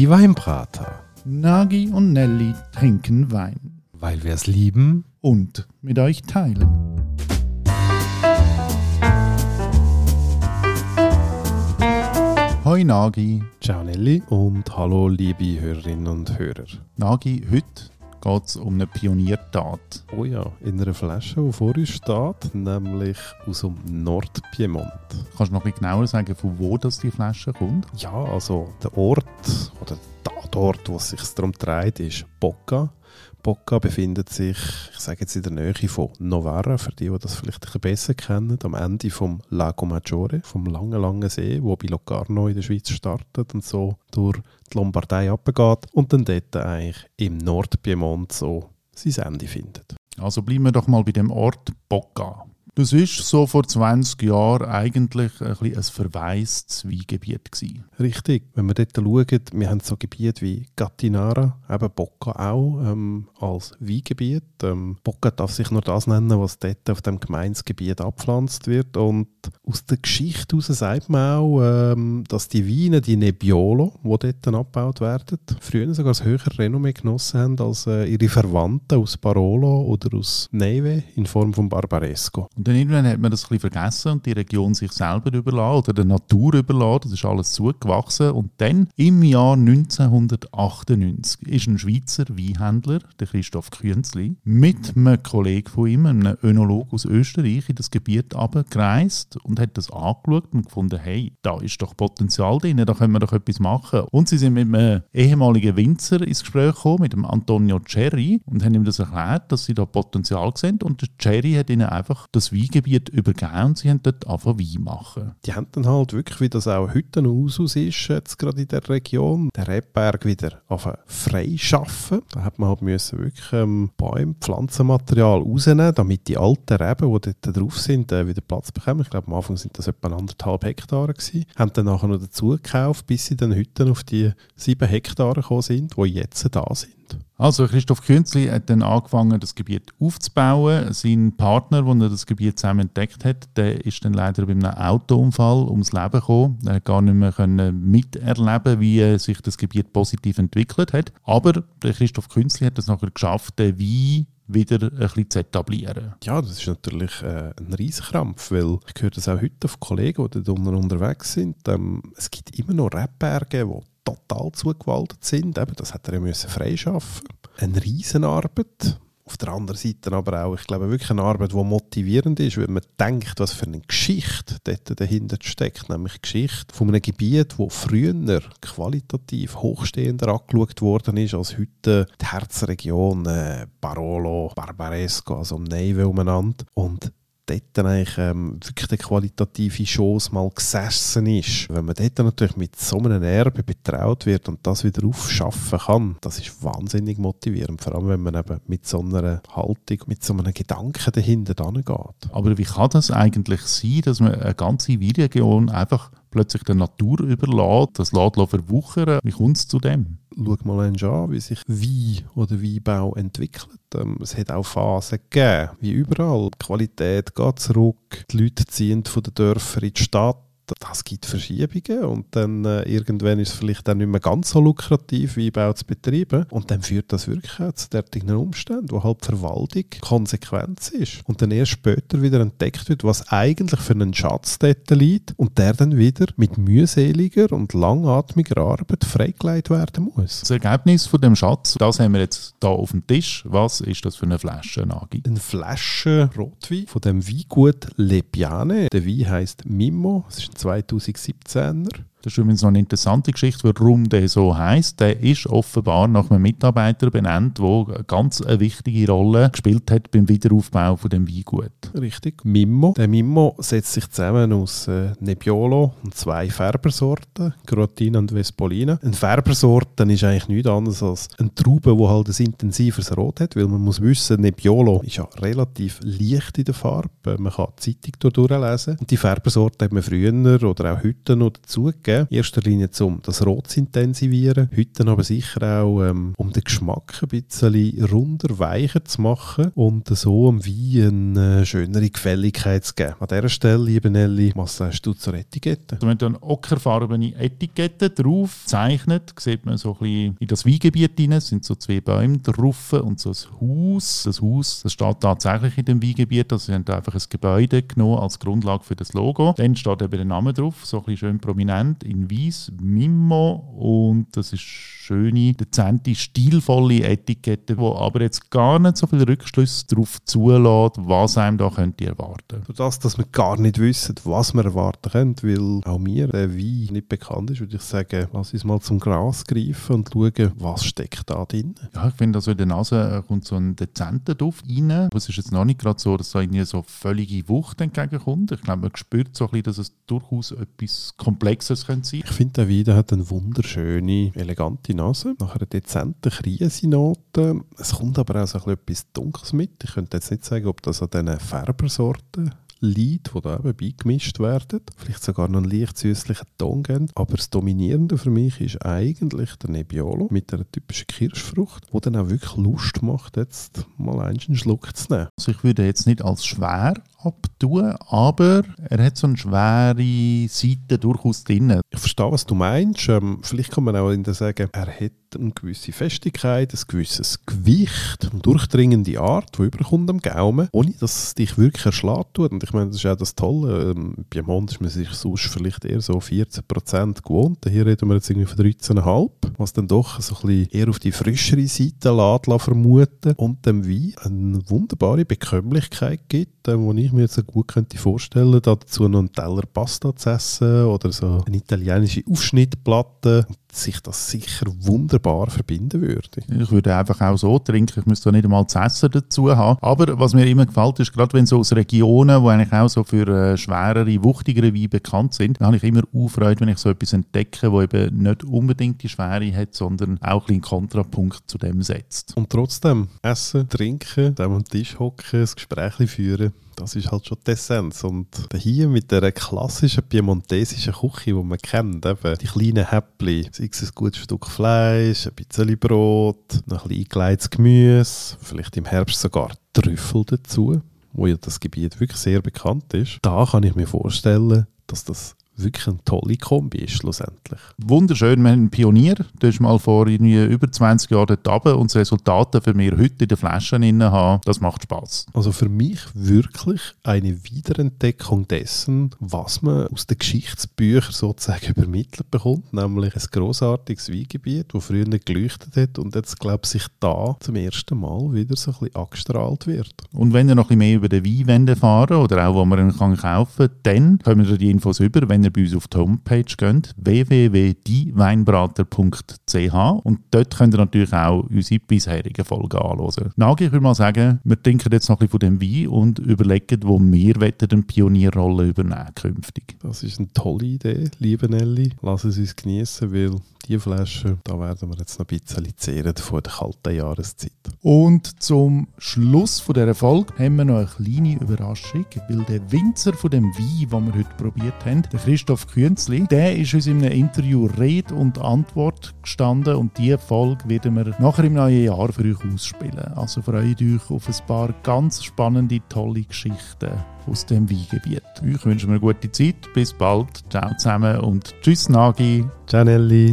Die Weinbrater. Nagi und Nelly trinken Wein. Weil wir es lieben. Und mit euch teilen. Hoi Nagi. Ciao Nelly und hallo liebe Hörerinnen und Hörer. Nagi, heute geht es um eine Pioniertat. Oh ja, in einer Flasche, die vor uns steht, nämlich aus dem Nordpiemont. Kannst du noch ein bisschen genauer sagen, von wo das die Flasche kommt? Ja, also der Ort oder der Ort, wo es sich darum dreht, ist Bocca. Bocca befindet sich, ich sage jetzt in der Nähe von Novara, für die, die das vielleicht ein bisschen besser kennen, am Ende vom Lago Maggiore, vom langen, langen See, wo bei Locarno in der Schweiz startet und so durch die Lombardei abgeht und dann dort eigentlich im Nordpiemont so sein Ende findet. Also bleiben wir doch mal bei dem Ort Bocca. Das ist so vor 20 Jahren eigentlich ein, ein verwaistes Weingebiet gewesen. Richtig. Wenn wir dort schauen, wir haben so Gebiete wie Gattinara, eben Bocca auch ähm, als Weingebiet. Ähm, Bocca darf sich nur das nennen, was dort auf dem Gemeinsgebiet abpflanzt wird. Und aus der Geschichte heraus sagt man auch, ähm, dass die Weine, die Nebbiolo, die dort abgebaut werden, früher sogar das höhere Renommee genossen haben als äh, ihre Verwandten aus Barolo oder aus Neve in Form von Barbaresco. Und dann irgendwann hat man das ein vergessen und die Region sich selber überlassen oder der Natur überlassen. Das ist alles zugewachsen. Und dann im Jahr 1998 ist ein Schweizer Weinhändler, der Christoph Künzli, mit einem Kollegen von ihm, einem Önolog aus Österreich, in das Gebiet gereist und hat das angeschaut und gefunden, hey, da ist doch Potenzial drin, da können wir doch etwas machen. Und sie sind mit einem ehemaligen Winzer ins Gespräch gekommen, mit dem Antonio Cherry, und haben ihm das erklärt, dass sie da Potenzial sehen. Und der Cherry hat ihnen einfach das Weingebiet übergeben und sie haben dort einfach Wein machen. Die haben dann halt wirklich, wie das auch heute noch aus ist, jetzt gerade in der Region, den Rebberg wieder frei schaffen. Da hat man halt müssen wirklich ähm, Bäume, Pflanzenmaterial rausnehmen, damit die alten Reben, die dort drauf sind, äh, wieder Platz bekommen. Ich glaube, am Anfang sind das etwa anderthalb Hektare gewesen. Haben dann nachher noch dazu gekauft, bis sie dann heute auf die sieben Hektare gekommen sind, die jetzt da sind. Also Christoph Künzli hat dann angefangen, das Gebiet aufzubauen. Sein Partner, der das Gebiet zusammen entdeckt hat, der ist dann leider bei einem Autounfall ums Leben gekommen. Er hat gar nicht mehr können miterleben, wie sich das Gebiet positiv entwickelt hat. Aber der Christoph Künzli hat es nachher geschafft, den Wein wieder ein bisschen zu etablieren. Ja, das ist natürlich äh, ein Rieskrampf, weil ich höre das auch heute auf Kollegen, die dort unterwegs sind. Ähm, es gibt immer noch Rebberge, die total zugewaltet sind. Eben, das hat er ja müssen freischaffen. Eine Riesenarbeit. Auf der anderen Seite aber auch, ich glaube, wirklich eine Arbeit, die motivierend ist, weil man denkt, was für eine Geschichte dort dahinter steckt. Nämlich Geschichte von einem Gebiet, wo früher qualitativ hochstehender angeschaut worden ist als heute die Herzregion äh, Barolo, Barbaresco, also um Neve umeinander. Und dort eigentlich ähm, wirklich die qualitative Chance mal gesessen ist. Wenn man dort natürlich mit so einem Erbe betraut wird und das wieder aufschaffen kann, das ist wahnsinnig motivierend. Vor allem, wenn man eben mit so einer Haltung, mit so einem Gedanken dahinter geht. Aber wie kann das eigentlich sein, dass man eine ganze Weinregion einfach plötzlich der Natur überlässt, das lässt verwuchern? Wie kommt es zu dem? Schau mal an, wie sich Wein oder Weinbau entwickelt. Ähm, es hat auch Phasen gegeben, wie überall. Die Qualität geht zurück, die Leute ziehen von den Dörfern in die Stadt das gibt Verschiebungen und dann äh, irgendwann ist es vielleicht dann nicht mehr ganz so lukrativ, wie Bau zu betreiben und dann führt das wirklich auch zu derartigen Umständen, wo halt die Verwaltung Konsequenz ist und dann erst später wieder entdeckt wird, was eigentlich für einen Schatz dort liegt und der dann wieder mit mühseliger und langatmiger Arbeit freigelegt werden muss. Das Ergebnis von dem Schatz, das haben wir jetzt da auf dem Tisch. Was ist das für eine Flasche, Nagi? Eine Flasche Rotwein von dem Weingut Le Piane. Der Wein heißt Mimo. Es ist 2017er. Das ist übrigens noch eine interessante Geschichte, warum der so heißt. Der ist offenbar nach einem Mitarbeiter benannt, der eine ganz wichtige Rolle gespielt hat beim Wiederaufbau von dem Weingut. Richtig. Mimmo. Der Mimmo setzt sich zusammen aus äh, Nebbiolo und zwei Färbersorten, Grotina und Vespolina. Eine Färbersorte ist eigentlich nichts anderes als eine Traube, die halt ein intensives Rot hat, weil man muss wissen, Nebbiolo ist ja relativ leicht in der Farbe. Man kann die Zeitung durchlesen. Und die Färbersorte hat man früher oder auch heute noch dazugegeben gegeben. In erster Linie, um das Rot zu intensivieren. Heute aber sicher auch, ähm, um den Geschmack ein bisschen runder, weicher zu machen und so am Wein eine schönere Gefälligkeit zu geben. An dieser Stelle, liebe Nelly, was sagst du zur Etikette? Also wenn du eine ockerfarbene Etikette drauf zeichnet, sieht man so ein bisschen in das Weingebiet hinein, es sind so zwei Bäume drauf und so ein Haus. Das Haus, das steht tatsächlich in dem Weingebiet, also sie haben einfach ein Gebäude genommen als Grundlage für das Logo. Dann steht eben der Name drauf, so ein bisschen schön prominent in weiß, Mimmo und das ist schöne, dezente, stilvolle Etikette, wo aber jetzt gar nicht so viel Rückschlüsse darauf zulässt, was einem da könnte erwarten. Durch das, dass wir gar nicht wissen, was wir erwarten können, weil auch mir der Wein nicht bekannt ist, würde ich sagen, lass uns mal zum Gras greifen und schauen, was steckt da drin. Ja, ich finde, also in der Nase kommt so ein dezenter Duft rein. Aber es ist jetzt noch nicht gerade so, dass da irgendwie so völlige Wucht entgegenkommt. Ich glaube, man spürt so ein bisschen, dass es durchaus etwas Komplexes könnte sein. Ich finde, der Wein hat eine wunderschöne, elegante Nase, nach einer dezenten Krisenote. Es kommt aber auch so ein bisschen etwas Dunkles mit. Ich könnte jetzt nicht sagen, ob das an diesen Färbersorten liegt, die da eben beigemischt werden. Vielleicht sogar noch einen leicht süßlichen Ton geben. Aber das Dominierende für mich ist eigentlich der Nebbiolo mit einer typischen Kirschfrucht, die dann auch wirklich Lust macht, jetzt mal einen Schluck zu nehmen. Also ich würde jetzt nicht als schwer abtun, aber er hat so eine schwere Seite durchaus drin. Ich verstehe, was du meinst. Ähm, vielleicht kann man auch sagen, er hat eine gewisse Festigkeit, ein gewisses Gewicht, eine durchdringende Art, die überkommt am Gaumen, ohne dass es dich wirklich erschlagen tut. Und ich meine, das ist auch das Tolle. Ähm, Piemont ist man sich sonst vielleicht eher so 14% gewohnt. Hier reden wir jetzt irgendwie von 13,5, was dann doch so ein bisschen eher auf die frischere Seite lässt, vermuten und dem Wein eine wunderbare Bekömmlichkeit gibt, äh, wo ich mir jetzt gut könnte vorstellen, dazu noch einen Teller Pasta zu essen oder so eine italienische Aufschnittplatte sich das sicher wunderbar verbinden würde. Ich würde einfach auch so trinken, ich müsste nicht einmal das Essen dazu haben. Aber was mir immer gefällt, ist, gerade wenn so aus Regionen, die eigentlich auch so für äh, schwerere, wuchtigere Weine bekannt sind, dann habe ich immer Freude, wenn ich so etwas entdecke, wo eben nicht unbedingt die Schwere hat, sondern auch ein Kontrapunkt zu dem setzt. Und trotzdem, essen, trinken, am Tisch hocken, ein Gespräch führen, das ist halt schon die Essenz. Und hier mit der klassischen piemontesischen Küche, die man kennt, eben die kleinen Häppchen, sei es ein gutes Stück Fleisch, ein bisschen Brot, noch ein bisschen eingelegtes Gemüse, vielleicht im Herbst sogar Trüffel dazu, wo ja das Gebiet wirklich sehr bekannt ist. Da kann ich mir vorstellen, dass das wirklich eine tolle Kombi ist schlussendlich. Wunderschön, wir haben einen Pionier, der ist mal vor über 20 Jahren dort und das Resultat für mich heute in den Flaschen haben, das macht Spaß. Also für mich wirklich eine Wiederentdeckung dessen, was man aus den Geschichtsbüchern sozusagen übermittelt bekommt, nämlich ein großartiges Weingebiet, das früher nicht geleuchtet hat und jetzt glaube ich sich da zum ersten Mal wieder so ein bisschen angestrahlt wird. Und wenn ihr noch ein bisschen mehr über den Wein fahren oder auch wo man ihn kaufen kann, dann kommen wir die Infos über, wenn ihr bei uns auf die Homepage geht, www.dieweinbrater.ch und dort könnt ihr natürlich auch unsere bisherigen Folgen anschauen. Nagi, ich würde mal sagen, wir trinken jetzt noch ein bisschen von dem Wein und überlegen, wo wir eine Pionierrolle übernehmen künftig. Das ist eine tolle Idee, liebe Nelly. Lass es uns genießen, weil die Flasche, da werden wir jetzt noch ein bisschen zehren vor der kalten Jahreszeit. Und zum Schluss von dieser Folge haben wir noch eine kleine Überraschung, weil der Winzer von dem Wein, den wir heute probiert haben, der Christoph Künzli, der ist uns in einem Interview Rede und Antwort gestanden und diese Folge werden wir nachher im neuen Jahr für euch ausspielen. Also freut euch auf ein paar ganz spannende, tolle Geschichten aus dem Weingebiet. Ich wünsche mir eine gute Zeit. Bis bald. Ciao zusammen und tschüss Nagi. Ciao Nelly.